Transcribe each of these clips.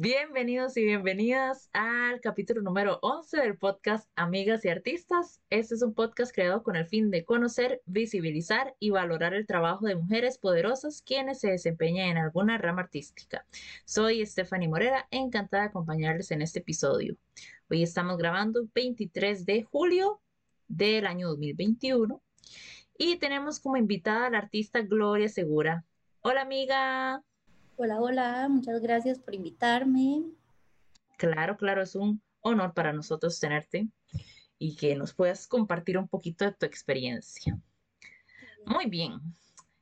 Bienvenidos y bienvenidas al capítulo número 11 del podcast Amigas y Artistas. Este es un podcast creado con el fin de conocer, visibilizar y valorar el trabajo de mujeres poderosas quienes se desempeñan en alguna rama artística. Soy Stephanie Morera, encantada de acompañarles en este episodio. Hoy estamos grabando 23 de julio del año 2021 y tenemos como invitada a la artista Gloria Segura. Hola amiga. Hola, hola, muchas gracias por invitarme. Claro, claro, es un honor para nosotros tenerte y que nos puedas compartir un poquito de tu experiencia. Muy bien.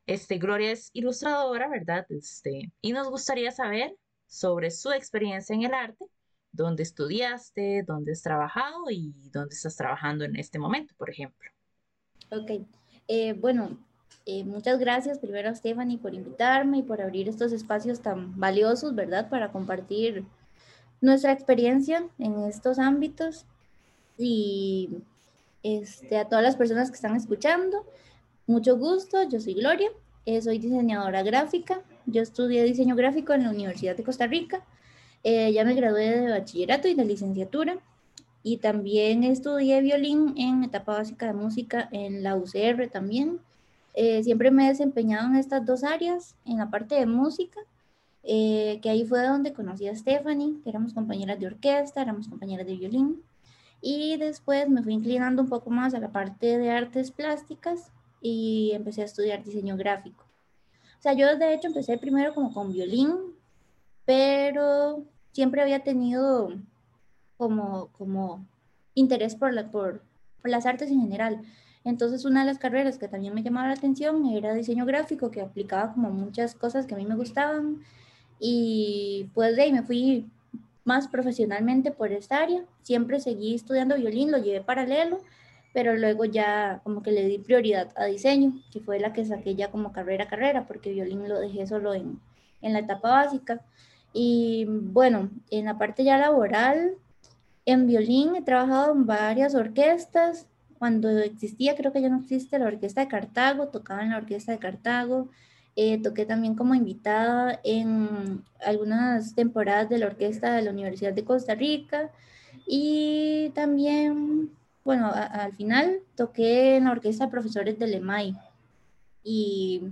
Este, Gloria es ilustradora, ¿verdad? Este, y nos gustaría saber sobre su experiencia en el arte, dónde estudiaste, dónde has trabajado y dónde estás trabajando en este momento, por ejemplo. Ok. Eh, bueno, eh, muchas gracias primero a Stephanie por invitarme y por abrir estos espacios tan valiosos, ¿verdad? Para compartir nuestra experiencia en estos ámbitos. Y este, a todas las personas que están escuchando, mucho gusto, yo soy Gloria, eh, soy diseñadora gráfica, yo estudié diseño gráfico en la Universidad de Costa Rica, eh, ya me gradué de bachillerato y de licenciatura y también estudié violín en etapa básica de música en la UCR también. Eh, siempre me he desempeñado en estas dos áreas, en la parte de música, eh, que ahí fue donde conocí a Stephanie, que éramos compañeras de orquesta, éramos compañeras de violín. Y después me fui inclinando un poco más a la parte de artes plásticas y empecé a estudiar diseño gráfico. O sea, yo de hecho empecé primero como con violín, pero siempre había tenido como, como interés por, la, por, por las artes en general. Entonces, una de las carreras que también me llamaba la atención era diseño gráfico, que aplicaba como muchas cosas que a mí me gustaban. Y pues de ahí me fui más profesionalmente por esta área. Siempre seguí estudiando violín, lo llevé paralelo, pero luego ya como que le di prioridad a diseño, que fue la que saqué ya como carrera carrera, porque violín lo dejé solo en, en la etapa básica. Y bueno, en la parte ya laboral, en violín he trabajado en varias orquestas, cuando existía, creo que ya no existe, la Orquesta de Cartago, tocaba en la Orquesta de Cartago, eh, toqué también como invitada en algunas temporadas de la Orquesta de la Universidad de Costa Rica y también, bueno, al final toqué en la Orquesta de Profesores de LEMAI y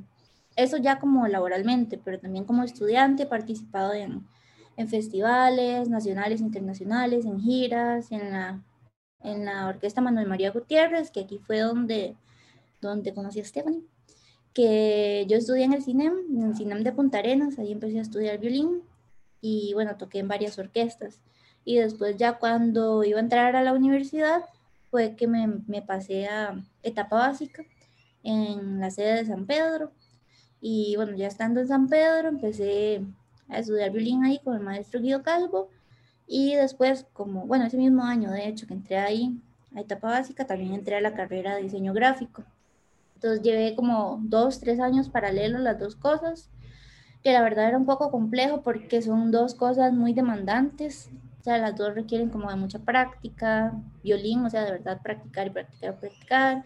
eso ya como laboralmente, pero también como estudiante he participado en, en festivales nacionales, internacionales, en giras, en la en la orquesta Manuel María Gutiérrez, que aquí fue donde, donde conocí a Stephanie, que yo estudié en el CINEM, en el CINEM de Punta Arenas, ahí empecé a estudiar violín y bueno, toqué en varias orquestas. Y después ya cuando iba a entrar a la universidad, fue que me, me pasé a etapa básica en la sede de San Pedro. Y bueno, ya estando en San Pedro, empecé a estudiar violín ahí con el maestro Guido Calvo y después, como, bueno, ese mismo año, de hecho, que entré ahí a etapa básica, también entré a la carrera de diseño gráfico. Entonces llevé como dos, tres años paralelos las dos cosas, que la verdad era un poco complejo porque son dos cosas muy demandantes. O sea, las dos requieren como de mucha práctica, violín, o sea, de verdad practicar y practicar, practicar.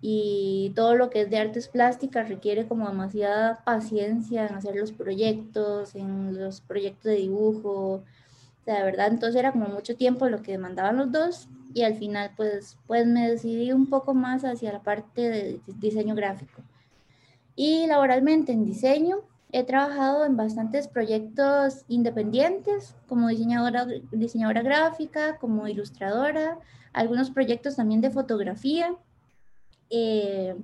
Y todo lo que es de artes plásticas requiere como demasiada paciencia en hacer los proyectos, en los proyectos de dibujo, de verdad, entonces era como mucho tiempo lo que demandaban los dos y al final pues, pues me decidí un poco más hacia la parte de diseño gráfico. Y laboralmente en diseño he trabajado en bastantes proyectos independientes como diseñadora, diseñadora gráfica, como ilustradora, algunos proyectos también de fotografía. Eh,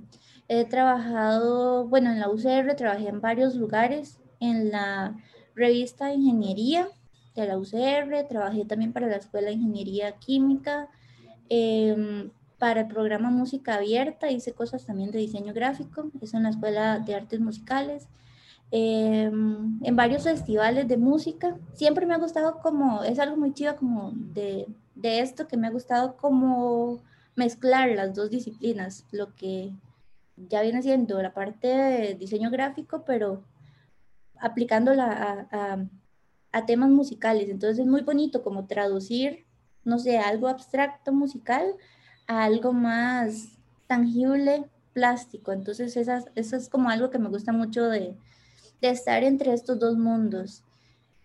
he trabajado, bueno, en la UCR trabajé en varios lugares, en la revista Ingeniería, de la UCR, trabajé también para la Escuela de Ingeniería Química, em, para el programa Música Abierta, hice cosas también de diseño gráfico, eso en la Escuela de Artes Musicales, em, en varios festivales de música. Siempre me ha gustado como, es algo muy chido como de, de esto, que me ha gustado como mezclar las dos disciplinas, lo que ya viene siendo la parte de diseño gráfico, pero aplicándola a a temas musicales. Entonces es muy bonito como traducir, no sé, algo abstracto musical a algo más tangible, plástico. Entonces esas, eso es como algo que me gusta mucho de, de estar entre estos dos mundos.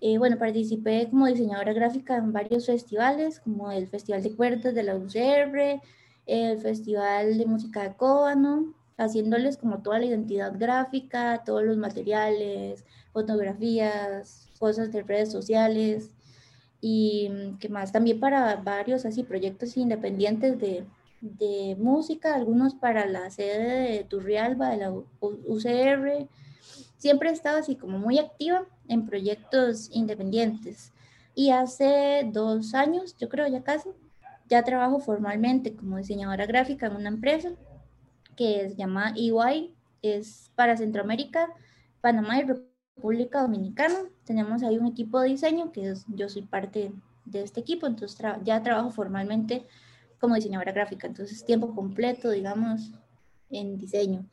Eh, bueno, participé como diseñadora gráfica en varios festivales, como el Festival de Cuerdas de la UCR, el Festival de Música de Cóbano, haciéndoles como toda la identidad gráfica, todos los materiales, fotografías, cosas de redes sociales y mm, que más también para varios así proyectos independientes de, de música, algunos para la sede de Turrialba, de la UCR. Siempre he estado así como muy activa en proyectos independientes. Y hace dos años, yo creo ya casi, ya trabajo formalmente como diseñadora gráfica en una empresa que se llama EY, es para Centroamérica, Panamá y República Dominicana. Tenemos ahí un equipo de diseño que yo soy parte de este equipo, entonces ya trabajo formalmente como diseñadora gráfica, entonces tiempo completo, digamos, en diseño.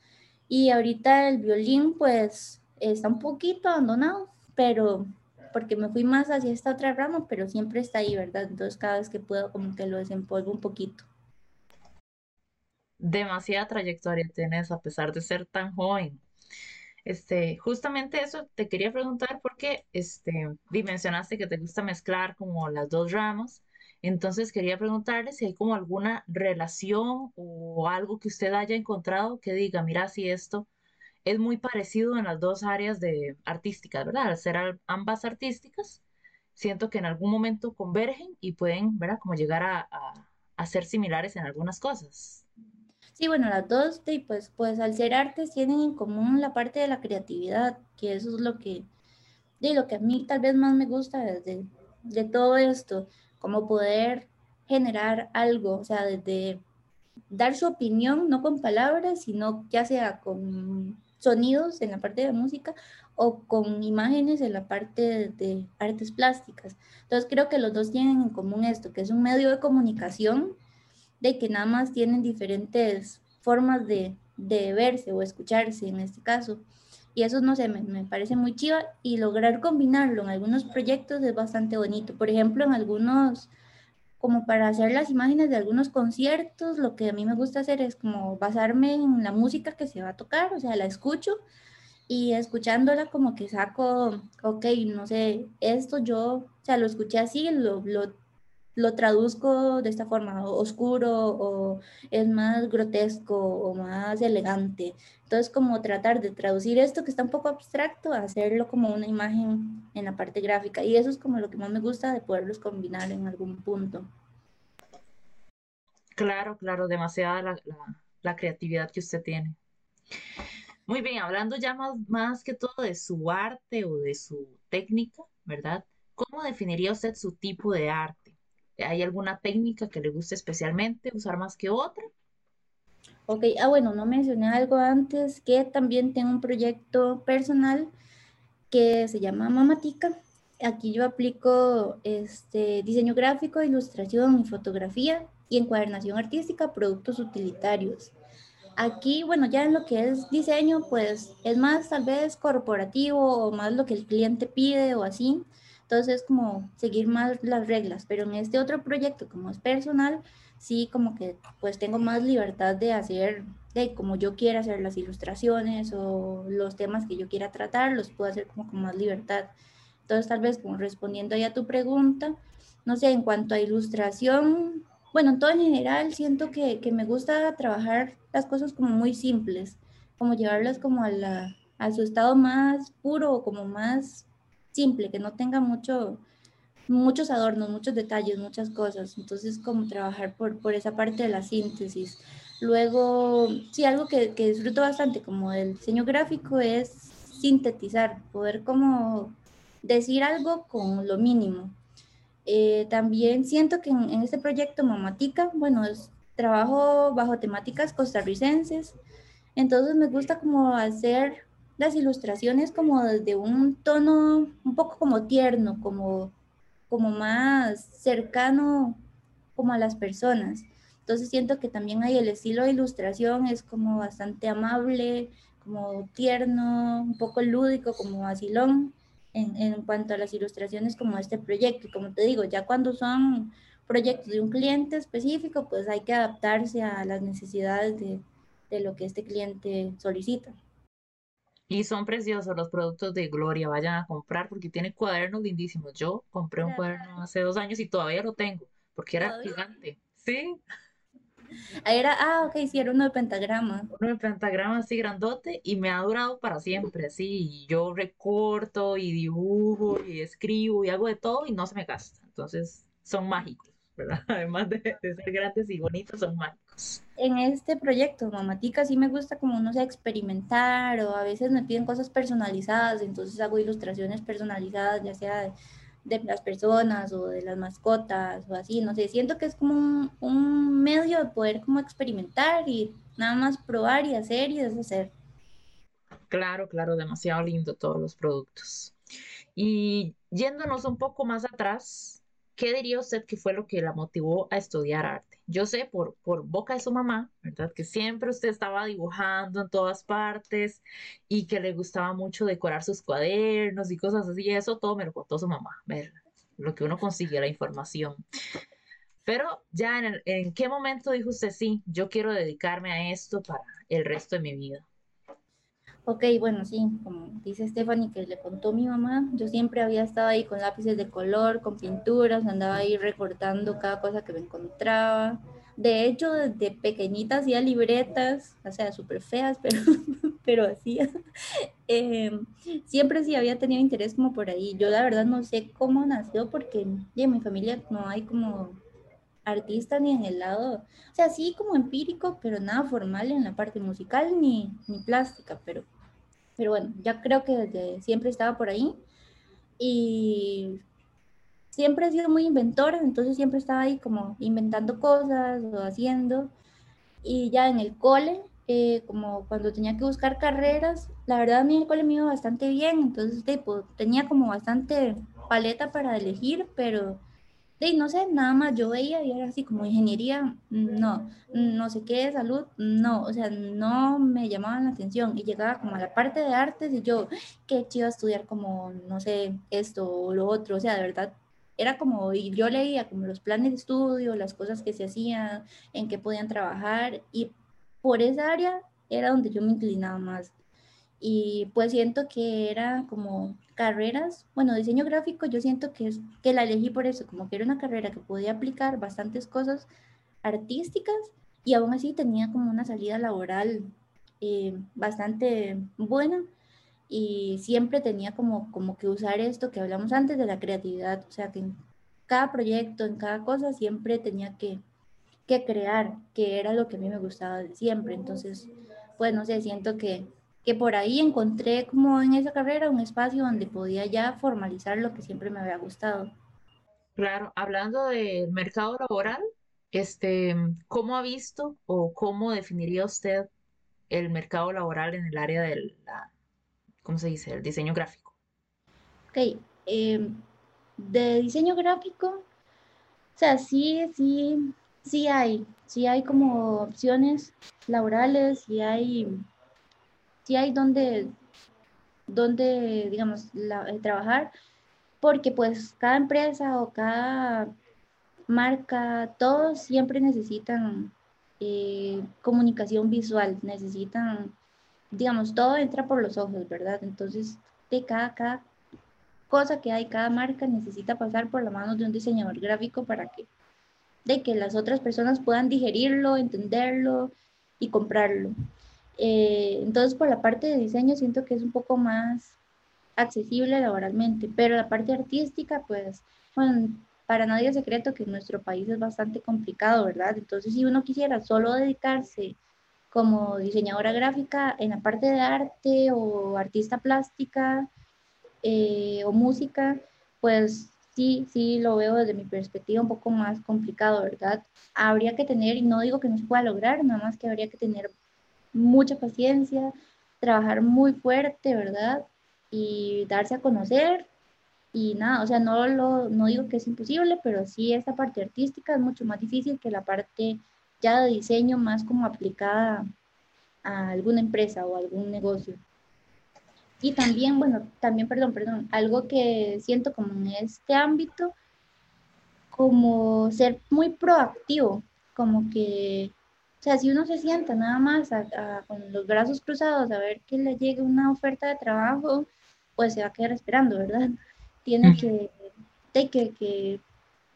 Y ahorita el violín, pues, está un poquito abandonado, pero porque me fui más hacia esta otra rama, pero siempre está ahí, ¿verdad? Entonces cada vez que puedo como que lo desempolvo un poquito. Demasiada trayectoria tienes a pesar de ser tan joven. Este, justamente eso te quería preguntar porque este, dimensionaste que te gusta mezclar como las dos ramas entonces quería preguntarle si hay como alguna relación o algo que usted haya encontrado que diga, mira, si esto es muy parecido en las dos áreas de artísticas, ¿verdad? Al ser ambas artísticas, siento que en algún momento convergen y pueden, ¿verdad? Como llegar a, a, ser similares en algunas cosas. Sí, bueno, las dos, pues, pues al ser artes tienen en común la parte de la creatividad, que eso es lo que, de lo que a mí tal vez más me gusta de, de todo esto como poder generar algo, o sea, desde dar su opinión, no con palabras, sino ya sea con sonidos en la parte de música o con imágenes en la parte de, artes plásticas. Entonces creo que los dos tienen en común esto, que es un medio de comunicación de que nada más tienen diferentes formas de, de verse o escucharse en este caso. Y eso, no sé, me, me, parece muy chiva y lograr combinarlo en algunos proyectos es bastante bonito. Por ejemplo, en algunos, como para hacer las imágenes de algunos conciertos, lo que a mí me gusta hacer es como basarme en la música que se va a tocar, o sea, la escucho y escuchándola como que saco, ok, no sé, esto yo, o sea, lo escuché así, lo, lo lo traduzco de esta forma, oscuro o es más grotesco o más elegante. Entonces, como tratar de traducir esto que está un poco abstracto, hacerlo como una imagen en la parte gráfica. Y eso es como lo que más me gusta de poderlos combinar en algún punto. Claro, claro, demasiada la, creatividad que usted tiene. Muy bien, hablando ya más que todo de su arte o de su técnica, ¿verdad? ¿Cómo definiría usted su tipo de arte? ¿Hay alguna técnica que le guste especialmente usar más que otra? Ok, ah bueno, no mencioné algo antes, que también tengo un proyecto personal que se llama Mamatica. Aquí yo aplico este, diseño gráfico, ilustración y fotografía y encuadernación artística, productos utilitarios. Aquí, bueno, ya en lo que es diseño, pues es más tal vez corporativo o más lo que el cliente pide o así. Entonces, como seguir más las reglas, pero en este otro proyecto, como es personal, sí como que pues tengo más libertad de hacer, de como yo quiera hacer las ilustraciones o los temas que yo quiera tratar, los puedo hacer como con más libertad. Entonces, tal vez como respondiendo ya a tu pregunta, no sé, en cuanto a ilustración, bueno, en todo en general siento que, que me gusta trabajar las cosas como muy simples, como llevarlas como a, la, a su estado más puro o como más simple, que no tenga mucho, muchos adornos, muchos detalles, muchas cosas. Entonces, como trabajar por, por esa parte de la síntesis. Luego, sí, algo que, que disfruto bastante como del diseño gráfico es sintetizar, poder como decir algo con lo mínimo. Eh, también siento que en, este proyecto Mamatica, bueno, es, trabajo bajo temáticas costarricenses, entonces me gusta como hacer las ilustraciones como desde un tono un poco como tierno, como, como más cercano como a las personas. Entonces siento que también hay el estilo de ilustración es como bastante amable, como tierno, un poco lúdico, como vacilón en, en cuanto a las ilustraciones como este proyecto. Y como te digo, ya cuando son proyectos de un cliente específico, pues hay que adaptarse a las necesidades de, de lo que este cliente solicita. Y son preciosos los productos de Gloria, vayan a comprar porque tiene cuadernos lindísimos. Yo compré un cuaderno hace dos años y todavía lo tengo porque era gigante. Sí. Era, ah, ok, sí, era uno de pentagrama. Uno de pentagrama así grandote y me ha durado para siempre, así. Yo recorto y dibujo y escribo y hago de todo y no se me gasta. Entonces, son mágicos, ¿verdad? Además de, de ser grandes y bonitos, son mágicos en este proyecto, Mamatica, sí me gusta como, no sé, experimentar o a veces me piden cosas personalizadas, entonces hago ilustraciones personalizadas, ya sea de, las personas o de las mascotas o así, no sé, siento que es como un, un, medio de poder como experimentar y nada más probar y hacer y deshacer. Claro, claro, demasiado lindo todos los productos. Y yéndonos un poco más atrás, ¿qué diría usted que fue lo que la motivó a estudiar arte? Yo sé por, por boca de su mamá, ¿verdad? Que siempre usted estaba dibujando en todas partes y que le gustaba mucho decorar sus cuadernos y cosas así. Eso todo me lo contó su mamá, ver lo que uno consigue, la información. Pero ya en, en qué momento dijo usted, sí, yo quiero dedicarme a esto para el resto de mi vida. Ok, bueno, sí, como dice Stephanie que le contó mi mamá, yo siempre había estado ahí con lápices de color, con pinturas, andaba ahí recortando cada cosa que me encontraba. De hecho, desde pequeñita hacía libretas, o sea, súper feas, pero, pero hacía. Em, siempre sí había tenido interés como por ahí. Yo la verdad no sé cómo nació porque en mi familia no hay como artista ni en el lado, o sea, sí como empírico, pero nada formal en la parte musical ni, ni plástica, pero pero bueno, ya creo que desde siempre estaba por ahí y siempre he sido muy inventora, entonces siempre estaba ahí como inventando cosas o haciendo. Y ya en el cole, eh, como cuando tenía que buscar carreras, la verdad a mí el cole me iba bastante bien, entonces tipo, tenía como bastante paleta para elegir, pero de, no sé, nada más yo veía y era así como ingeniería, no, no sé qué, salud, no, o sea, no me llamaban la atención y llegaba como a la parte de artes y yo, qué chido estudiar como, no sé, esto o lo otro, o sea, de verdad, era como, y yo leía como los planes de estudio, las cosas que se hacían, en qué podían trabajar y por esa área era donde yo me inclinaba más. Y pues siento que era como carreras, bueno, diseño gráfico, yo siento que, es, que la elegí por eso, como que era una carrera que podía aplicar bastantes cosas artísticas y aún así tenía como una salida laboral eh, bastante buena y siempre tenía como, como que usar esto que hablamos antes de la creatividad, o sea que en cada proyecto, en cada cosa siempre tenía que, que crear, que era lo que a mí me gustaba siempre, entonces, pues no sé, siento que que por ahí encontré como en esa carrera un espacio donde podía ya formalizar lo que siempre me había gustado. Claro, hablando del mercado laboral, este, ¿cómo ha visto o cómo definiría usted el mercado laboral en el área del, ¿cómo se dice?, el diseño gráfico. Ok, em, de diseño gráfico, o sea, sí, sí, sí hay, sí hay como opciones laborales, y hay si hay donde, donde digamos, eh, trabajar, porque pues cada empresa o cada marca, todos siempre necesitan eh, comunicación visual, necesitan, digamos, todo entra por los ojos, ¿verdad? Entonces, de cada, cada cosa que hay, cada marca necesita pasar por la mano de un diseñador gráfico para que, de que las otras personas puedan digerirlo, entenderlo y comprarlo. Eh, entonces, por la parte de diseño siento que es un poco más accesible laboralmente, pero la parte artística, pues, bueno, para nadie es secreto que en nuestro país es bastante complicado, ¿verdad? Entonces, si uno quisiera solo dedicarse como diseñadora gráfica en la parte de arte o artista plástica eh, o música, pues sí, sí lo veo desde mi perspectiva un poco más complicado, ¿verdad? Habría que tener, y no digo que no se pueda lograr, nada más que habría que tener mucha paciencia, trabajar muy fuerte, ¿verdad? Y darse a conocer. Y nada, o sea, no, lo, no digo que es imposible, pero sí esta parte artística es mucho más difícil que la parte ya de diseño más como aplicada a alguna empresa o algún negocio. Y también, bueno, también, perdón, perdón, algo que siento como en este ámbito, como ser muy proactivo, como que O sea, si uno se sienta nada más con los brazos cruzados a ver que le llegue una oferta de trabajo, pues se va a quedar esperando, ¿verdad? Tiene que, que, que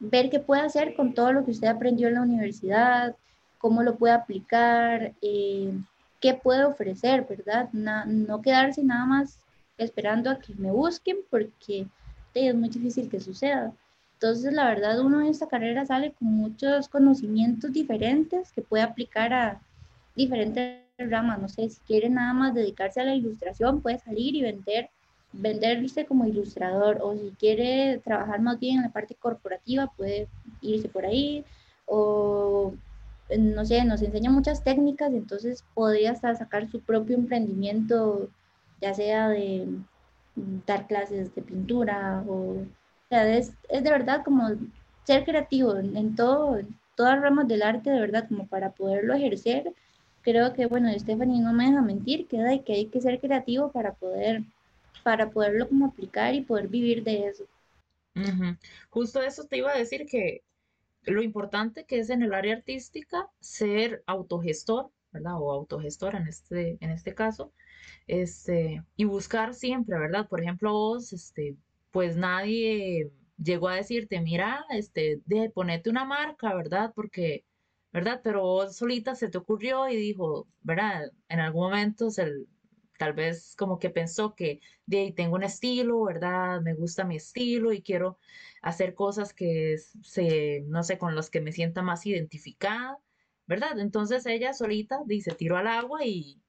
ver qué puede hacer con todo lo que usted aprendió en la universidad, cómo lo puede aplicar, eh, qué puede ofrecer, ¿verdad? no quedarse nada más esperando a que me busquen porque es muy difícil que suceda. Entonces, la verdad, uno en esta carrera sale con muchos conocimientos diferentes que puede aplicar a diferentes ramas. No sé, si quiere nada más dedicarse a la ilustración, puede salir y vender, venderse como ilustrador. O si quiere trabajar más bien en la parte corporativa, puede irse por ahí. O, no sé, nos enseña muchas técnicas, entonces podría hasta sacar su propio emprendimiento, ya sea de dar clases de pintura o sea, es, es de verdad como ser creativo en, todo, en todas las ramas del arte, de verdad, como para poderlo ejercer. Creo que, bueno, Stephanie no me deja mentir, que hay que, hay que ser creativo para poder, para poderlo como aplicar y poder vivir de eso. Justo eso te iba a decir que lo importante que es en el área artística ser autogestor, ¿verdad? O autogestora en este, en este caso, este, y buscar siempre, ¿verdad? Por ejemplo, vos, este, pues nadie llegó a decirte, mira, este, de ponete una marca, ¿verdad? Porque, ¿verdad? Pero vos solita se te ocurrió y dijo, ¿verdad? En algún momento tal vez como que pensó que de tengo un estilo, ¿verdad? Me gusta mi estilo y quiero hacer cosas que se, no sé, con las que me sienta más identificada, ¿verdad? Entonces ella solita dice, tiro al agua y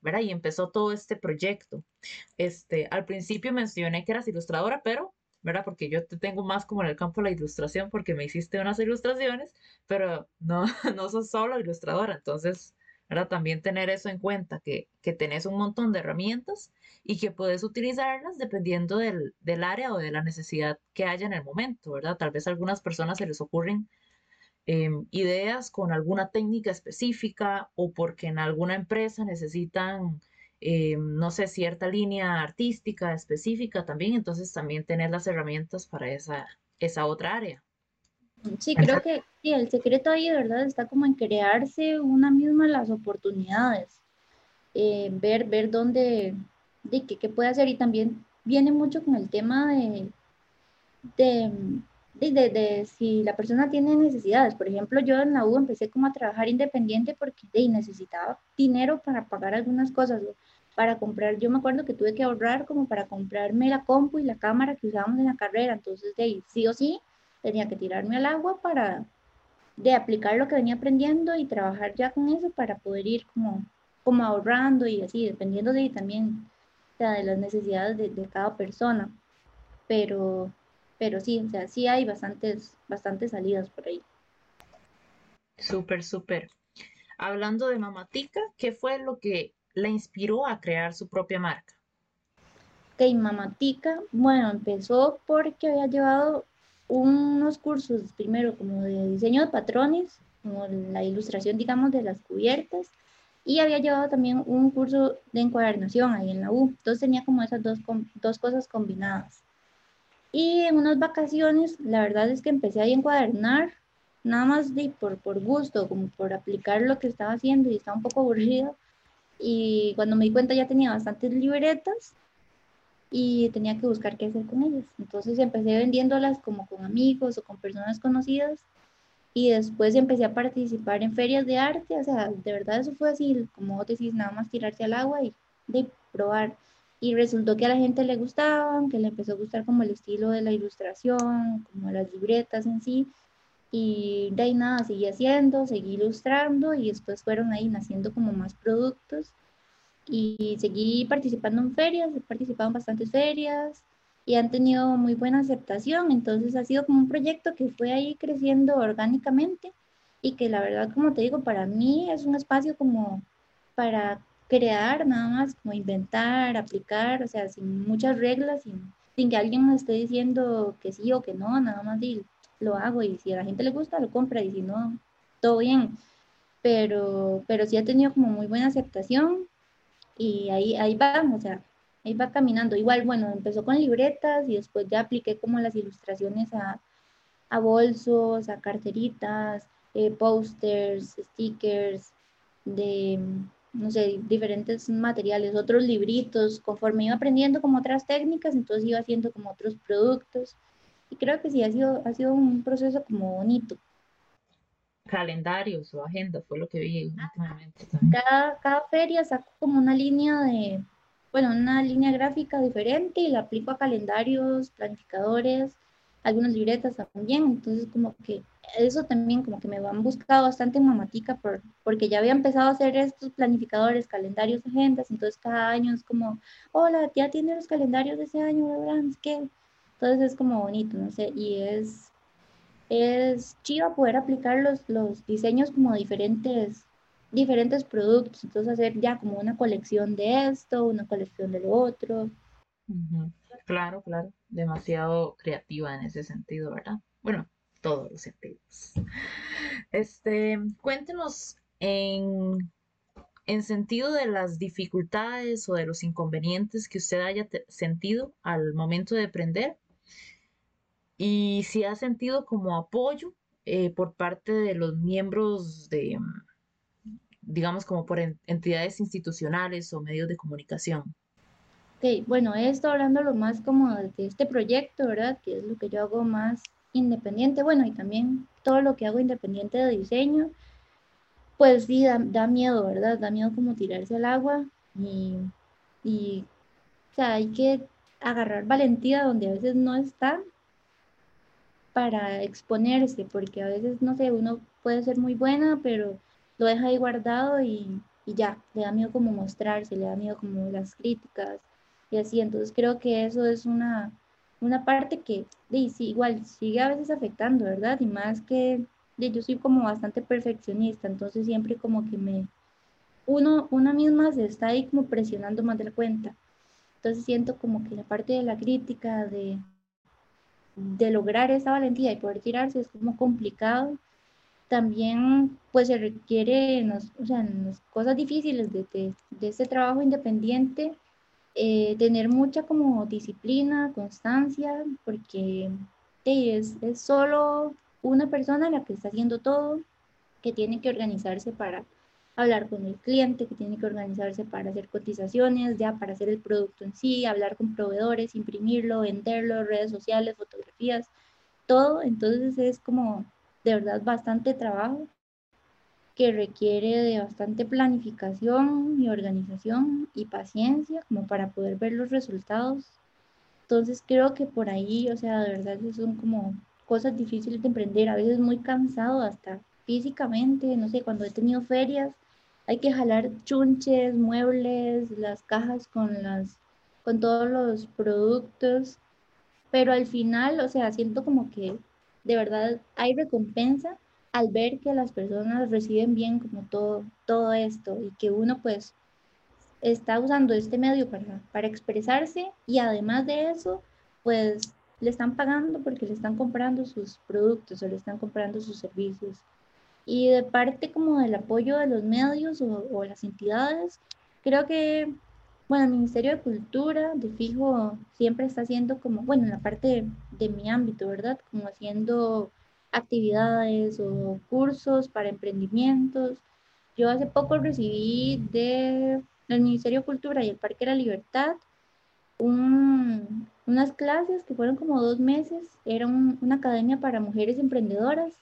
¿verdad? Y empezó todo este proyecto. Este, al principio mencioné que eras ilustradora, pero, ¿verdad? Porque yo te tengo más como en el campo de la ilustración porque me hiciste unas ilustraciones, pero no, no sos solo ilustradora, entonces, ¿verdad? También tener eso en cuenta, que, que tenés un montón de herramientas y que puedes utilizarlas dependiendo del, del área o de la necesidad que haya en el momento, ¿verdad? Tal vez a algunas personas se les ocurren Em, ideas con alguna técnica específica o porque en alguna empresa necesitan, em, no sé, cierta línea artística específica también, entonces también tener las herramientas para esa, esa otra área. Sí, creo que sí, el secreto ahí de verdad está como en crearse una misma las oportunidades, eh, ver, ver dónde, de qué, qué puede hacer y también viene mucho con el tema de, de de, de, si la persona tiene necesidades. Por ejemplo, yo en la U empecé como a trabajar independiente porque de, necesitaba dinero para pagar algunas cosas, para comprar, yo me acuerdo que tuve que ahorrar como para comprarme la compu y la cámara que usábamos en la carrera, entonces de ahí sí o sí tenía que tirarme al agua para de aplicar lo que venía aprendiendo y trabajar ya con eso para poder ir como, como ahorrando y así, dependiendo de también de las necesidades de, de cada persona. Pero, pero sí, o sea, sí hay bastantes, bastantes salidas por ahí. Súper, súper. Hablando de Mamatica, ¿qué fue lo que la inspiró a crear su propia marca? Ok, Mamatica, bueno, empezó porque había llevado unos cursos, primero como de diseño de patrones, como la ilustración, digamos, de las cubiertas, y había llevado también un curso de encuadernación ahí en la U. Entonces tenía como esas dos, dos cosas combinadas. Y en unas vacaciones, la verdad es que empecé a encuadernar, nada más de por, por gusto, como por aplicar lo que estaba haciendo y estaba un poco aburrido. Y cuando me di cuenta ya tenía bastantes libretas y tenía que buscar qué hacer con ellas. Entonces empecé vendiéndolas como con amigos o con personas conocidas y después empecé a participar en ferias de arte, o sea, de verdad eso fue así, como vos decís, nada más tirarse al agua y de probar y resultó que a la gente le gustaban, que le empezó a gustar como el estilo de la ilustración, como las libretas en sí, y de ahí nada, seguí haciendo, seguí ilustrando y después fueron ahí naciendo como más productos y seguí participando en ferias, he participado en bastantes ferias y han tenido muy buena aceptación, entonces ha sido como un proyecto que fue ahí creciendo orgánicamente y que la verdad, como te digo, para mí es un espacio como para crear nada más, como inventar, aplicar, o sea, sin muchas reglas, sin, sin que alguien me esté diciendo que sí o que no, nada más lo hago y si a la gente le gusta, lo compra y si no, todo bien. Pero, pero sí ha tenido como muy buena aceptación y ahí, ahí va, o sea, ahí va caminando. Igual, bueno, empezó con libretas y después ya apliqué como las ilustraciones a, a bolsos, a carteritas, eh, posters, stickers, de, no sé, diferentes materiales, otros libritos, conforme iba aprendiendo como otras técnicas, entonces iba haciendo como otros productos. Y creo que sí, ha sido, ha sido un proceso como bonito. Calendarios o agendas, fue lo que vi últimamente Cada, cada feria saco como una línea de, bueno, una línea gráfica diferente y la aplico a calendarios, planificadores, algunas libretas también, entonces como que eso también como que me han buscado bastante en por, porque ya había empezado a hacer estos planificadores, calendarios, agendas, entonces cada año es como, hola, ya tiene los calendarios de ese año, ¿verdad? Es que, entonces es como bonito, no sé, y es, es chido poder aplicar los, los diseños como diferentes, diferentes productos, entonces hacer ya como una colección de esto, una colección de lo otro. Claro, claro, demasiado creativa en ese sentido, ¿verdad? Bueno, todos los sentidos. Este, cuéntenos en, en sentido de las dificultades o de los inconvenientes que usted haya sentido al momento de aprender y si ha sentido como apoyo eh, por parte de los miembros de, digamos, como por entidades institucionales o medios de comunicación. Ok, bueno, he estado hablando lo más como de este proyecto, ¿verdad? Que es lo que yo hago más independiente, bueno, y también todo lo que hago independiente de diseño, pues sí, da, miedo, ¿verdad? Da miedo como tirarse al agua y, o sea, hay que agarrar valentía donde a veces no está para exponerse, porque a veces, no sé, uno puede ser muy buena, pero lo deja ahí guardado y, y ya, le da miedo como mostrarse, le da miedo como las críticas y así, entonces creo que eso es una una parte que sí, igual sigue a veces afectando, ¿verdad? Y más que yo soy como bastante perfeccionista, entonces siempre como que me, uno, una misma se está ahí como presionando más de la cuenta. Entonces siento como que la parte de la crítica, de, de lograr esa valentía y poder tirarse es como complicado. También pues se requiere, o sea, cosas difíciles de, de, de este trabajo independiente eh, tener mucha como disciplina, constancia, porque es, es solo una persona la que está haciendo todo, que tiene que organizarse para hablar con el cliente, que tiene que organizarse para hacer cotizaciones, ya para hacer el producto en sí, hablar con proveedores, imprimirlo, venderlo, redes sociales, fotografías, todo. Entonces es como de verdad bastante trabajo que requiere de bastante planificación y organización y paciencia como para poder ver los resultados. Entonces creo que por ahí, o sea, de verdad son como cosas difíciles de emprender, a veces muy cansado hasta físicamente, no sé, cuando he tenido ferias, hay que jalar chunches, muebles, las cajas con las con todos los productos, pero al final, o sea, siento como que de verdad hay recompensa al ver que las personas reciben bien como todo, todo esto y que uno pues está usando este medio para, para expresarse y además de eso pues le están pagando porque le están comprando sus productos o le están comprando sus servicios. Y de parte como del apoyo de los medios o, o las entidades, creo que, bueno, el Ministerio de Cultura, de fijo, siempre está haciendo como, bueno, en la parte de, de mi ámbito, ¿verdad? Como haciendo actividades o cursos para emprendimientos. Yo hace poco recibí de, del Ministerio de Cultura y el Parque de la Libertad unas clases que fueron como dos meses. Era una academia para mujeres emprendedoras.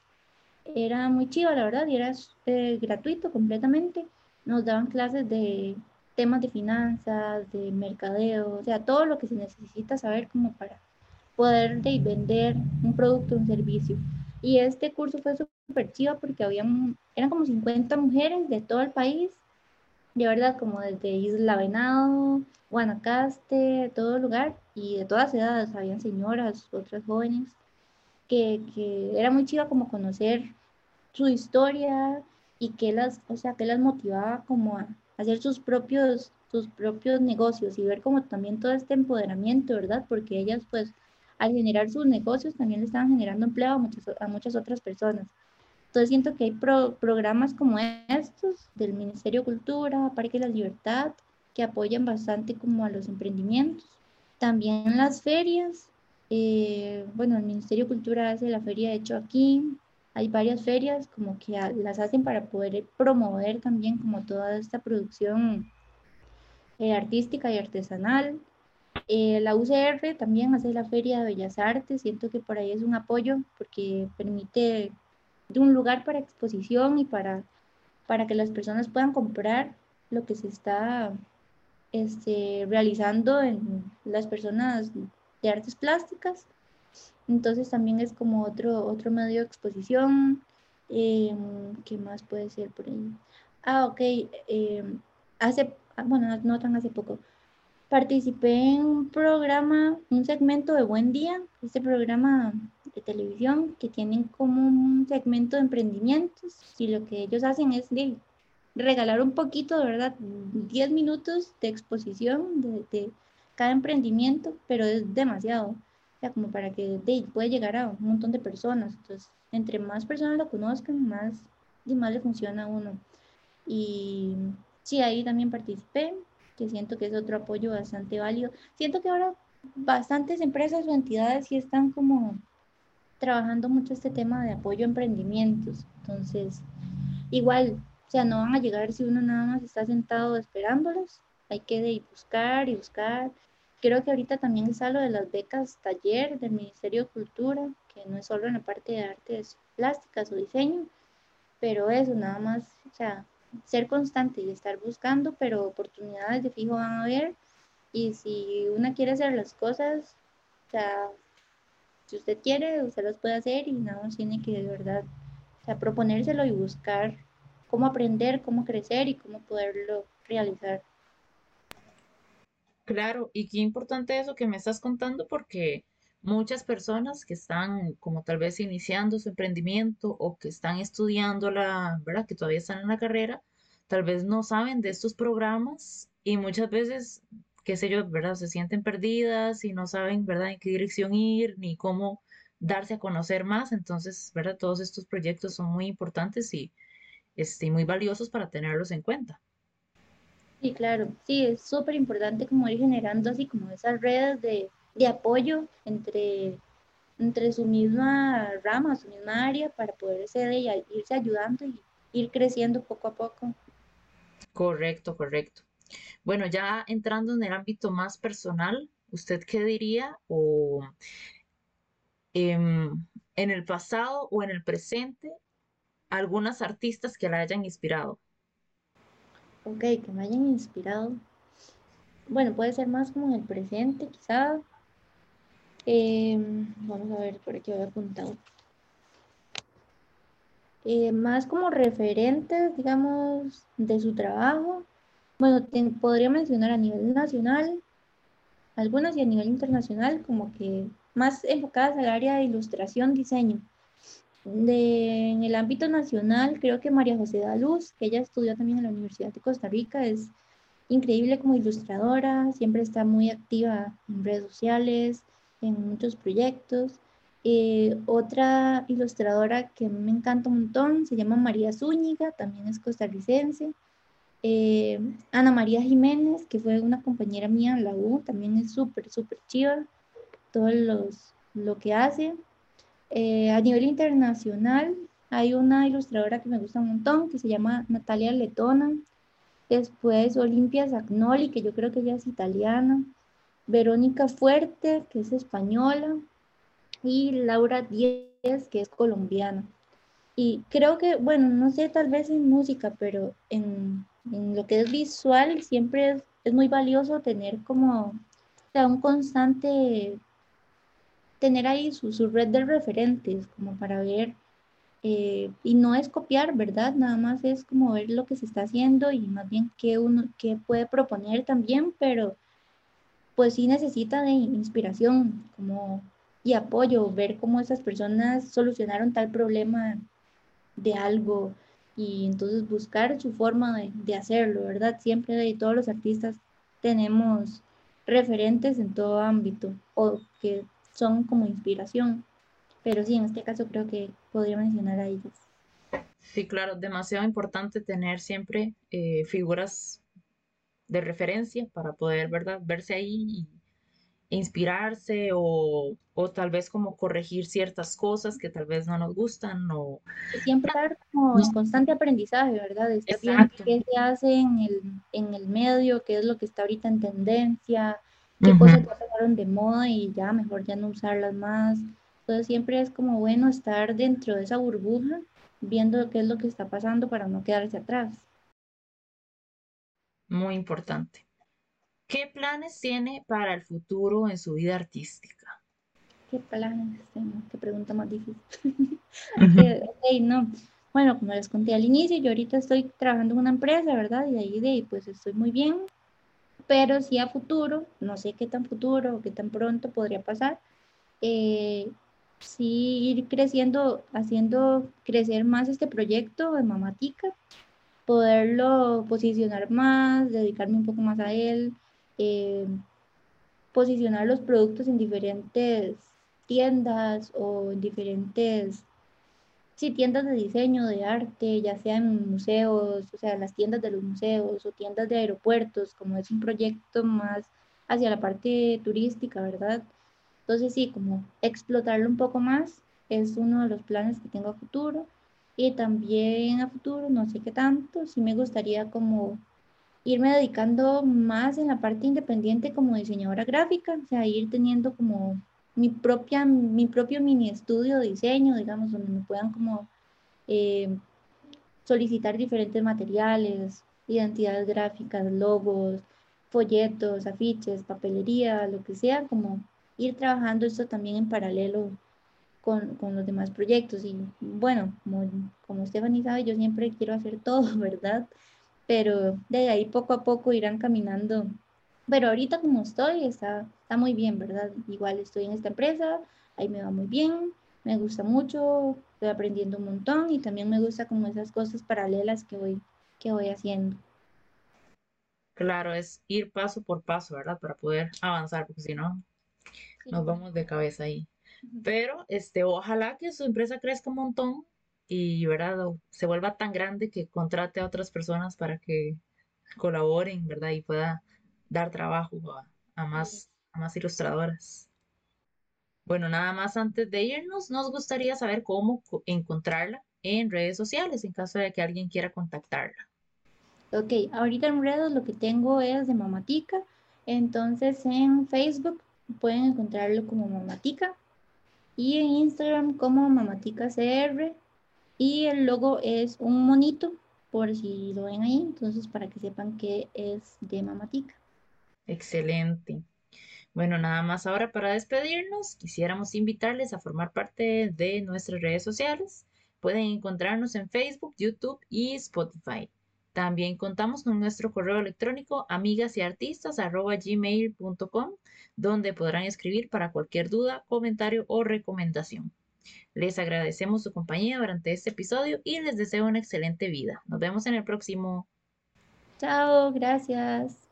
Era muy chido, la verdad, y era eh, gratuito completamente. Nos daban clases de temas de finanzas, de mercadeo, o sea, todo lo que se necesita saber como para poder de, vender un producto, un servicio. Y este curso fue súper chido porque habían, eran como 50 mujeres de todo el país, de verdad, como desde Isla Venado, Guanacaste, todo lugar, y de todas edades, habían señoras, otras jóvenes, que, que era muy chido como conocer su historia y que las, o sea, que las motivaba como a hacer sus propios, sus propios negocios y ver como también todo este empoderamiento, ¿verdad? Porque ellas pues al generar sus negocios también le estaban generando empleo a muchas, a muchas otras personas. Entonces siento que hay programas como estos del Ministerio de Cultura, Parque de la Libertad, que apoyan bastante como a los emprendimientos. También las ferias, eh, bueno, el Ministerio de Cultura hace la feria de hecho aquí, hay varias ferias como que las hacen para poder promover también como toda esta producción eh, artística y artesanal. Eh, la UCR también hace la Feria de Bellas Artes, siento que por ahí es un apoyo porque permite un lugar para exposición y para, para que las personas puedan comprar lo que se está este, realizando en las personas de artes plásticas. Entonces también es como otro, otro medio de exposición. Em, ¿Qué más puede ser por ahí? Ah, ok. Em, hace, bueno, no tan hace poco. Participé en un programa, un segmento de Buen Día, este programa de televisión que tienen como un segmento de emprendimientos y lo que ellos hacen es de regalar un poquito, de verdad, 10 minutos de exposición de, cada emprendimiento, pero es demasiado, o sea, como para que de, puede llegar a un montón de personas. Entonces, entre más personas lo conozcan, más y más le funciona a uno. Y sí, ahí también participé, que siento que es otro apoyo bastante válido. Siento que ahora bastantes empresas o entidades sí están como trabajando mucho este tema de apoyo a emprendimientos. Entonces, igual, o sea, no van a llegar si uno nada más está sentado esperándolos. Hay que buscar y buscar. Creo que ahorita también está lo de las becas taller del Ministerio de Cultura, que no es solo en la parte de artes plásticas o diseño, pero eso, nada más, o sea, ser constante y estar buscando, pero oportunidades de fijo van a haber. Y si una quiere hacer las cosas, o sea, si usted quiere, usted las puede hacer y nada más tiene que de verdad, o sea, proponérselo y buscar cómo aprender, cómo crecer y cómo poderlo realizar. Claro, y qué importante eso que me estás contando porque muchas personas que están como tal vez iniciando su emprendimiento o que están estudiando la, ¿verdad? Que todavía están en la carrera, tal vez no saben de estos programas y muchas veces, qué sé yo, ¿verdad? Se sienten perdidas y no saben, ¿verdad? En qué dirección ir ni cómo darse a conocer más. Entonces, ¿verdad? Todos estos proyectos son muy importantes y este, muy valiosos para tenerlos en cuenta. Sí, claro, sí, es súper importante como ir generando así como esas redes de, de apoyo entre, entre su misma rama, su misma área, para poderse de, irse ayudando y ir creciendo poco a poco. Correcto, correcto. Bueno, ya entrando en el ámbito más personal, ¿usted qué diría? O em, en el pasado o en el presente, algunas artistas que la hayan inspirado. Ok, que me hayan inspirado. Bueno, puede ser más como en el presente, quizá. Em, vamos a ver, por aquí había apuntado. Eh, más como referentes, digamos, de su trabajo. Bueno, podría mencionar a nivel nacional, algunas y a nivel internacional, como que más enfocadas al área de ilustración, diseño en el ámbito nacional, creo que María José Daluz, que ella estudió también en la Universidad de Costa Rica, es increíble como ilustradora, siempre está muy activa en redes sociales, en muchos proyectos. Eh, otra ilustradora que me encanta un montón se llama María Zúñiga, también es costarricense. Eh, Ana María Jiménez, que fue una compañera mía en la U, también es súper, súper chiva todo los, lo que hace. Eh, a nivel internacional, hay una ilustradora que me gusta un montón, que se llama Natalia Letona. Después Olimpia Zagnoli, que yo creo que ella es italiana. Verónica Fuerte, que es española. Y Laura Díez, que es colombiana. Y creo que, bueno, no sé, tal vez en música, pero en, en lo que es visual siempre es, es muy valioso tener como sea, un constante tener ahí su, red de referentes como para ver, eh, y no es copiar, ¿verdad? Nada más es como ver lo que se está haciendo y más bien qué uno qué puede proponer también, pero pues sí necesita de inspiración como, y apoyo, ver cómo esas personas solucionaron tal problema de algo y entonces buscar su forma de, de hacerlo, ¿verdad? Siempre de todos los artistas tenemos referentes en todo ámbito o que son como inspiración. Pero sí, en este caso creo que podría mencionar a ellas. Sí, claro, demasiado importante tener siempre eh, figuras de referencia para poder, ¿verdad?, verse ahí inspirarse o, o, tal vez como corregir ciertas cosas que tal vez no nos gustan o siempre estar como en constante aprendizaje, ¿verdad? Estar viendo qué se hace en el, en el medio, qué es lo que está ahorita en tendencia, qué cosas ya pasaron de moda y ya mejor ya no usarlas más. Entonces siempre es como bueno estar dentro de esa burbuja, viendo qué es lo que está pasando para no quedarse atrás. Muy importante. ¿Qué planes tiene para el futuro en su vida artística? ¿Qué planes tengo? Qué pregunta más difícil. no. Bueno, como les conté al inicio, yo ahorita estoy trabajando en una empresa, ¿verdad? Y ahí de pues estoy muy bien. Pero sí a futuro, no sé qué tan futuro o qué tan pronto podría pasar, eh, sí ir creciendo, haciendo crecer más este proyecto de Mamatica, poderlo posicionar más, dedicarme un poco más a él, eh, posicionar los productos en diferentes tiendas o en diferentes sí, tiendas de diseño, de arte, ya sean museos, o sea, las tiendas de los museos o tiendas de aeropuertos, como es un proyecto más hacia la parte turística, ¿verdad? Entonces sí, como explotarlo un poco más es uno de los planes que tengo a futuro. Y también a futuro, no sé qué tanto, sí me gustaría como irme dedicando más en la parte independiente como diseñadora gráfica, o sea, ir teniendo como mi, propia, mi propio mini estudio de diseño, digamos, donde me puedan como eh, solicitar diferentes materiales, identidades gráficas, logos, folletos, afiches, papelería, lo que sea, como ir trabajando esto también en paralelo con, con los demás proyectos. Y bueno, como, como Stephanie sabe, yo siempre quiero hacer todo, ¿verdad? pero de ahí poco a poco irán caminando. Pero ahorita como estoy, está, está muy bien, ¿verdad? Igual estoy en esta empresa, ahí me va muy bien, me gusta mucho, estoy aprendiendo un montón y también me gusta como esas cosas paralelas que voy, que voy haciendo. Claro, es ir paso por paso, ¿verdad? Para poder avanzar, porque si no, nos vamos de cabeza ahí. Pero este, ojalá que su empresa crezca un montón y ¿verdad? se vuelva tan grande que contrate a otras personas para que colaboren, ¿verdad? Y pueda dar trabajo a, más, a más ilustradoras. Bueno, nada más antes de irnos, nos gustaría saber cómo encontrarla en redes sociales en caso de que alguien quiera contactarla. Ok, ahorita en redes lo que tengo es de Mamatica, entonces en Facebook pueden encontrarlo como Mamatica y en Instagram como Mamatica CR y el logo es un monito, por si lo ven ahí, entonces para que sepan que es de Mamatica. Excelente. Bueno, nada más ahora para despedirnos, quisiéramos invitarles a formar parte de nuestras redes sociales. Pueden encontrarnos en Facebook, YouTube y Spotify. También contamos con nuestro correo electrónico amigas y donde podrán escribir para cualquier duda, comentario o recomendación. Les agradecemos su compañía durante este episodio y les deseo una excelente vida. Nos vemos en el próximo. Chao, gracias.